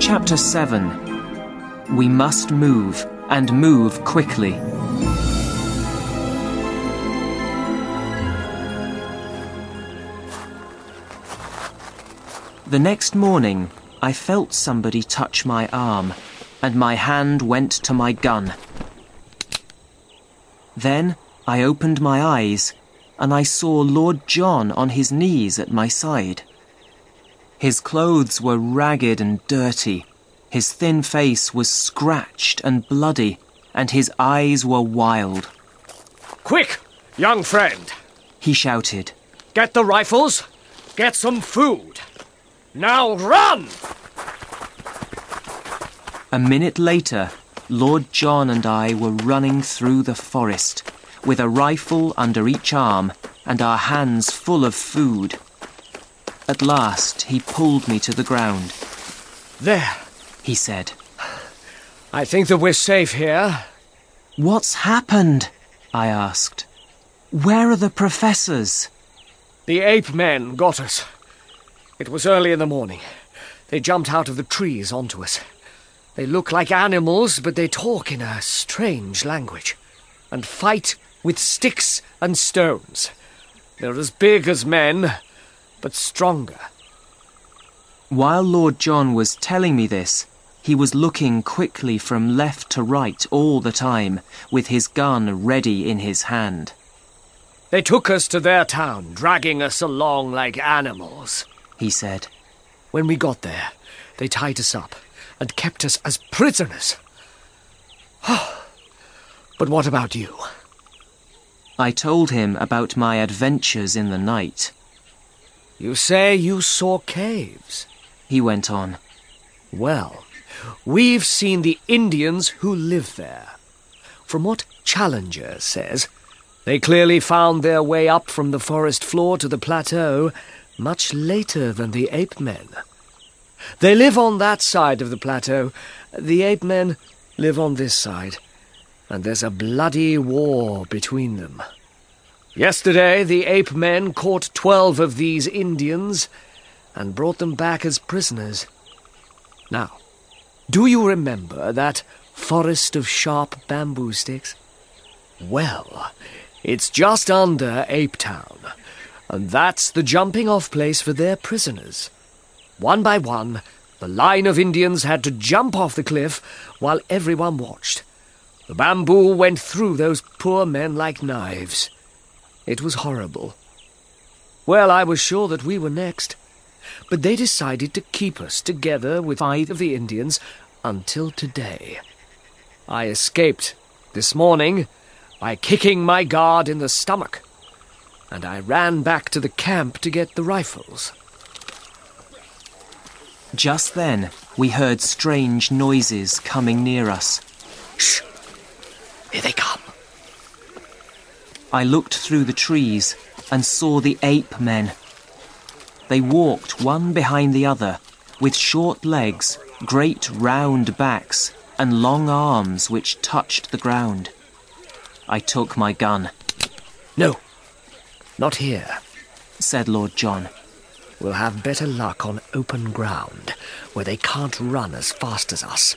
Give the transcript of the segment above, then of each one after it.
Chapter 7 We must move, and move quickly. The next morning, I felt somebody touch my arm, and my hand went to my gun. Then I opened my eyes, and I saw Lord John on his knees at my side. His clothes were ragged and dirty. His thin face was scratched and bloody, and his eyes were wild. Quick, young friend, He shouted. get the rifles, get some food. Now run! A minute later, Lord John and I were running through the forest, with a rifle under each arm and our hands full of food. At last, he pulled me to the ground. There, He said, I think that we're safe here. What's happened? I asked. Where are the professors? The ape men got us. It was early in the morning. They jumped out of the trees onto us. They look like animals, but they talk in a strange language and fight with sticks and stones. They're as big as men, but stronger. While Lord John was telling me this, he was looking quickly from left to right all the time, with his gun ready in his hand. They took us to their town, dragging us along like animals. He said, When we got there, they tied us up and kept us as prisoners. but what about you? I told him about my adventures in the night. You say you saw caves. He went on, Well, we've seen the Indians who live there. From what Challenger says, they clearly found their way up from the forest floor to the plateau much later than the ape men. They live on that side of the plateau. The ape men live on this side. And there's a bloody war between them. Yesterday, the ape men caught twelve of these Indians and brought them back as prisoners. Now, do you remember that forest of sharp bamboo sticks? Well, it's just under Ape Town, and that's the jumping off place for their prisoners. One by one, the line of Indians had to jump off the cliff while everyone watched. The bamboo went through those poor men like knives. It was horrible. Well, I was sure that we were next. But they decided to keep us together with five of the Indians until today. I escaped this morning by kicking my guard in the stomach, and I ran back to the camp to get the rifles. Just then, we heard strange noises coming near us. Shh! Here they come. I looked through the trees and saw the ape men. They walked one behind the other, with short legs, great round backs, and long arms which touched the ground. I took my gun, No, not here. said Lord John. We'll have better luck on open ground, where they can't run as fast as us.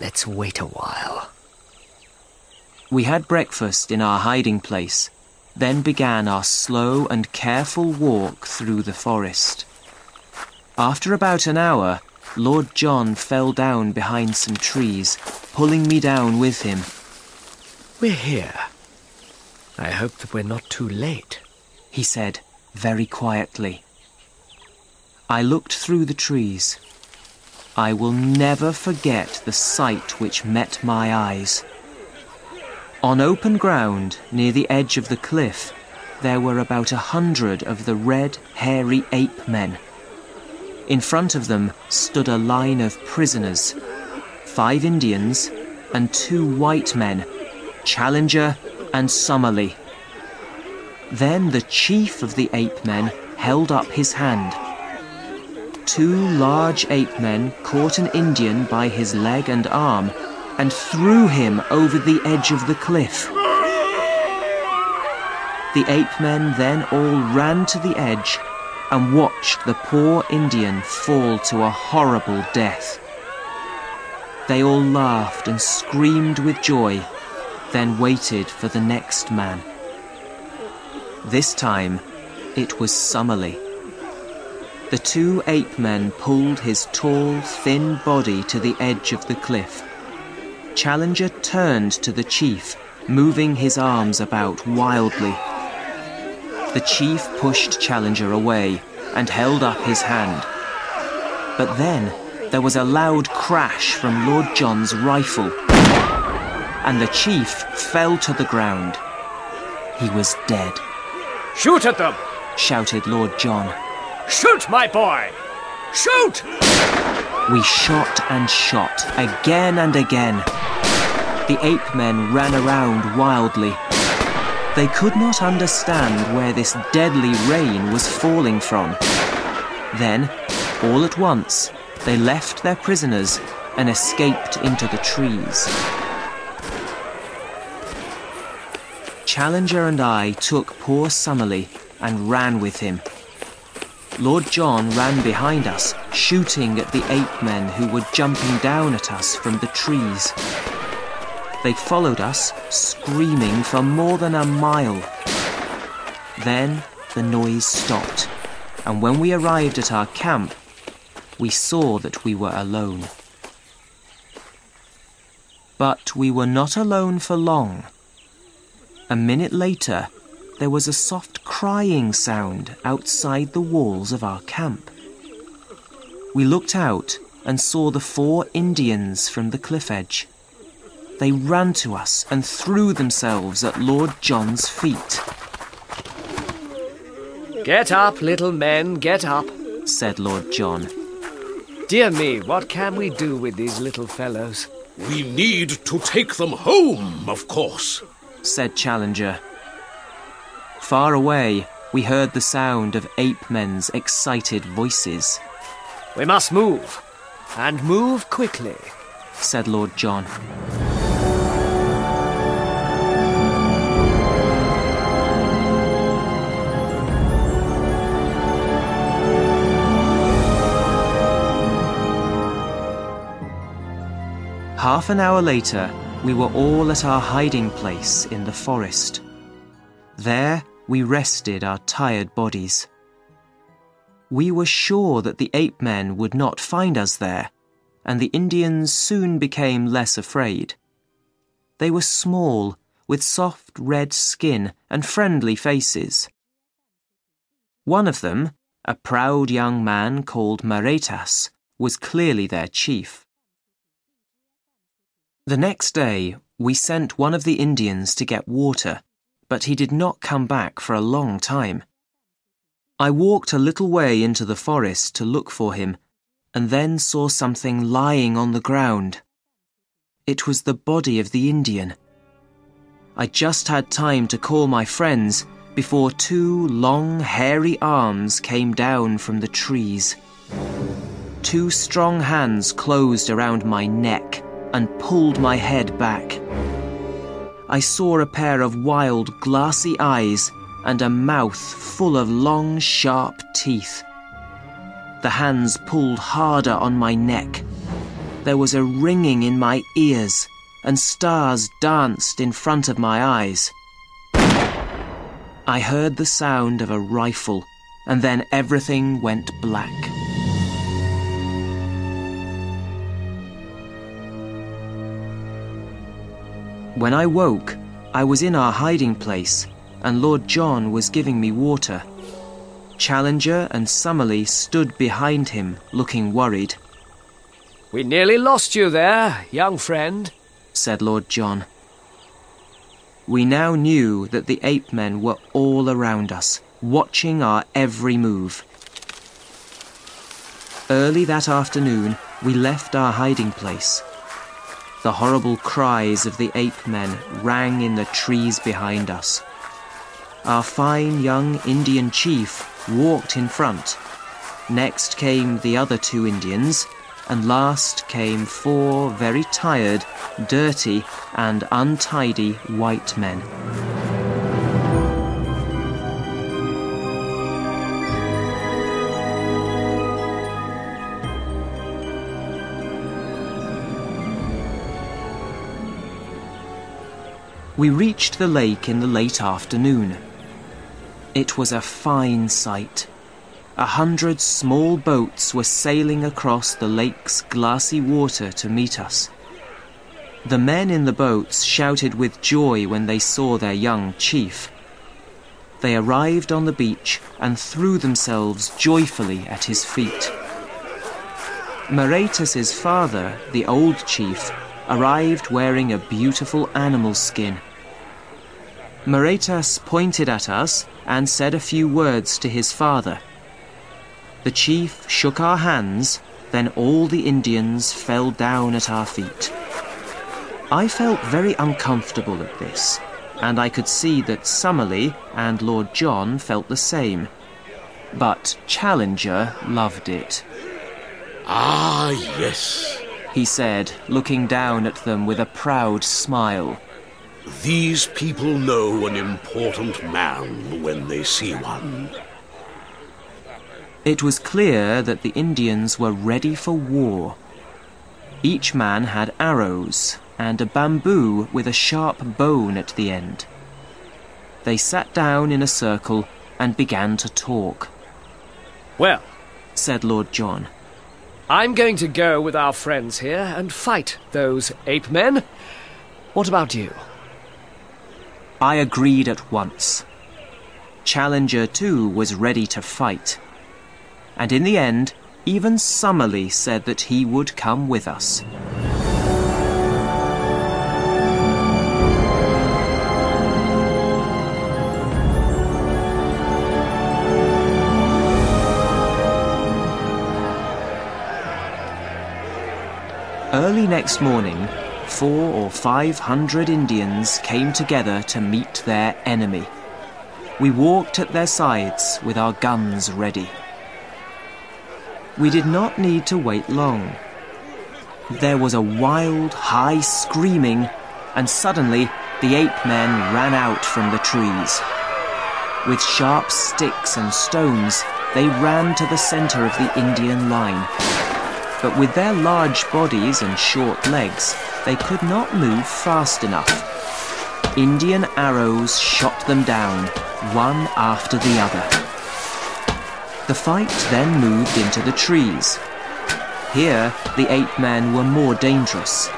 Let's wait a while. We had breakfast in our hiding place, then began our slow and careful walk through the forest. After about an hour, Lord John fell down behind some trees, pulling me down with him. We're here. I hope that we're not too late. he said very quietly. I looked through the trees. I will never forget the sight which met my eyes. On open ground near the edge of the cliff, there were about a hundred of the red, hairy ape men. In front of them stood a line of prisoners five Indians and two white men, Challenger and Summerlee. Then the chief of the ape men held up his hand. Two large ape men caught an Indian by his leg and arm and threw him over the edge of the cliff. The ape men then all ran to the edge and watched the poor Indian fall to a horrible death. They all laughed and screamed with joy, then waited for the next man. This time, it was Summerlee. The two ape men pulled his tall, thin body to the edge of the cliff. Challenger turned to the chief, moving his arms about wildly. The chief pushed Challenger away and held up his hand. But then there was a loud crash from Lord John's rifle, and the chief fell to the ground. He was dead. Shoot at them! shouted Lord John. Shoot, my boy! Shoot! We shot and shot, again and again. The ape men ran around wildly. They could not understand where this deadly rain was falling from. Then, all at once, they left their prisoners and escaped into the trees. Challenger and I took poor Summerlee and ran with him. Lord John ran behind us, shooting at the ape men who were jumping down at us from the trees. They followed us, screaming for more than a mile. Then the noise stopped, and when we arrived at our camp, we saw that we were alone. But we were not alone for long. A minute later, there was a soft crying sound outside the walls of our camp. We looked out and saw the four Indians from the cliff edge. They ran to us and threw themselves at Lord John's feet. Get up, little men, get up, said Lord John. Dear me, what can we do with these little fellows? We need to take them home, of course, said Challenger. Far away, we heard the sound of ape men's excited voices. We must move, and move quickly, said Lord John. Half an hour later, we were all at our hiding place in the forest. There, we rested our tired bodies. We were sure that the ape men would not find us there, and the Indians soon became less afraid. They were small, with soft red skin and friendly faces. One of them, a proud young man called Maretas, was clearly their chief. The next day, we sent one of the Indians to get water, but he did not come back for a long time. I walked a little way into the forest to look for him, and then saw something lying on the ground. It was the body of the Indian. I just had time to call my friends before two long, hairy arms came down from the trees. Two strong hands closed around my neck and pulled my head back. I saw a pair of wild, glassy eyes and a mouth full of long, sharp teeth. The hands pulled harder on my neck. There was a ringing in my ears, and stars danced in front of my eyes. I heard the sound of a rifle, and then everything went black. When I woke, I was in our hiding place, and Lord John was giving me water. Challenger and Summerlee stood behind him, looking worried. We nearly lost you there, young friend, said Lord John. We now knew that the ape men were all around us, watching our every move. Early that afternoon, we left our hiding place. The horrible cries of the ape men rang in the trees behind us. Our fine young Indian chief walked in front. Next came the other two Indians, and last came four very tired, dirty, and untidy white men. We reached the lake in the late afternoon. It was a fine sight. A hundred small boats were sailing across the lake's glassy water to meet us. The men in the boats shouted with joy when they saw their young chief. They arrived on the beach and threw themselves joyfully at his feet. Maretas's father, the old chief, arrived wearing a beautiful animal skin. Maretas pointed at us and said a few words to his father. The chief shook our hands, then all the Indians fell down at our feet. I felt very uncomfortable at this, and I could see that Summerlee and Lord John felt the same. But Challenger loved it. Ah, yes. He said, looking down at them with a proud smile. These people know an important man when they see one. It was clear that the Indians were ready for war. Each man had arrows and a bamboo with a sharp bone at the end. They sat down in a circle and began to talk. Well, Said Lord John, I'm going to go with our friends here and fight those ape men. What about you? I agreed at once. Challenger, too, was ready to fight. And in the end, even Summerlee said that he would come with us. Early next morning, four or five hundred Indians came together to meet their enemy. We walked at their sides with our guns ready. We did not need to wait long. There was a wild, high screaming, and suddenly the ape men ran out from the trees. With sharp sticks and stones, they ran to the center of the Indian line. But with their large bodies and short legs, they could not move fast enough. Indian arrows shot them down, one after the other. The fight then moved into the trees. Here, the ape men were more dangerous.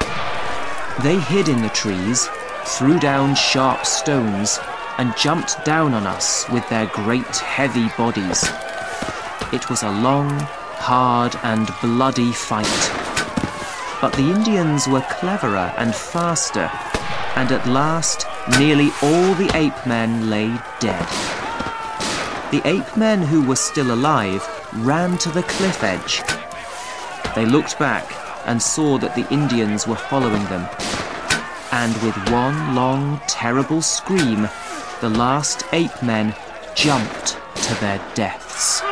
They hid in the trees, threw down sharp stones, and jumped down on us with their great heavy bodies. It was a long, hard, and bloody fight. But the Indians were cleverer and faster, and at last nearly all the ape men lay dead. The ape men who were still alive ran to the cliff edge. They looked back and saw that the Indians were following them. And with one long, terrible scream, the last ape men jumped to their deaths.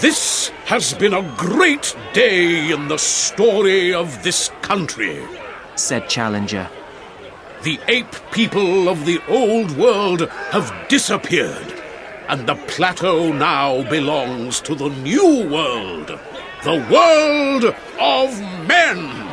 This has been a great day in the story of this country. Said Challenger. The ape people of the old world have disappeared, and the plateau now belongs to the new world, the world of men.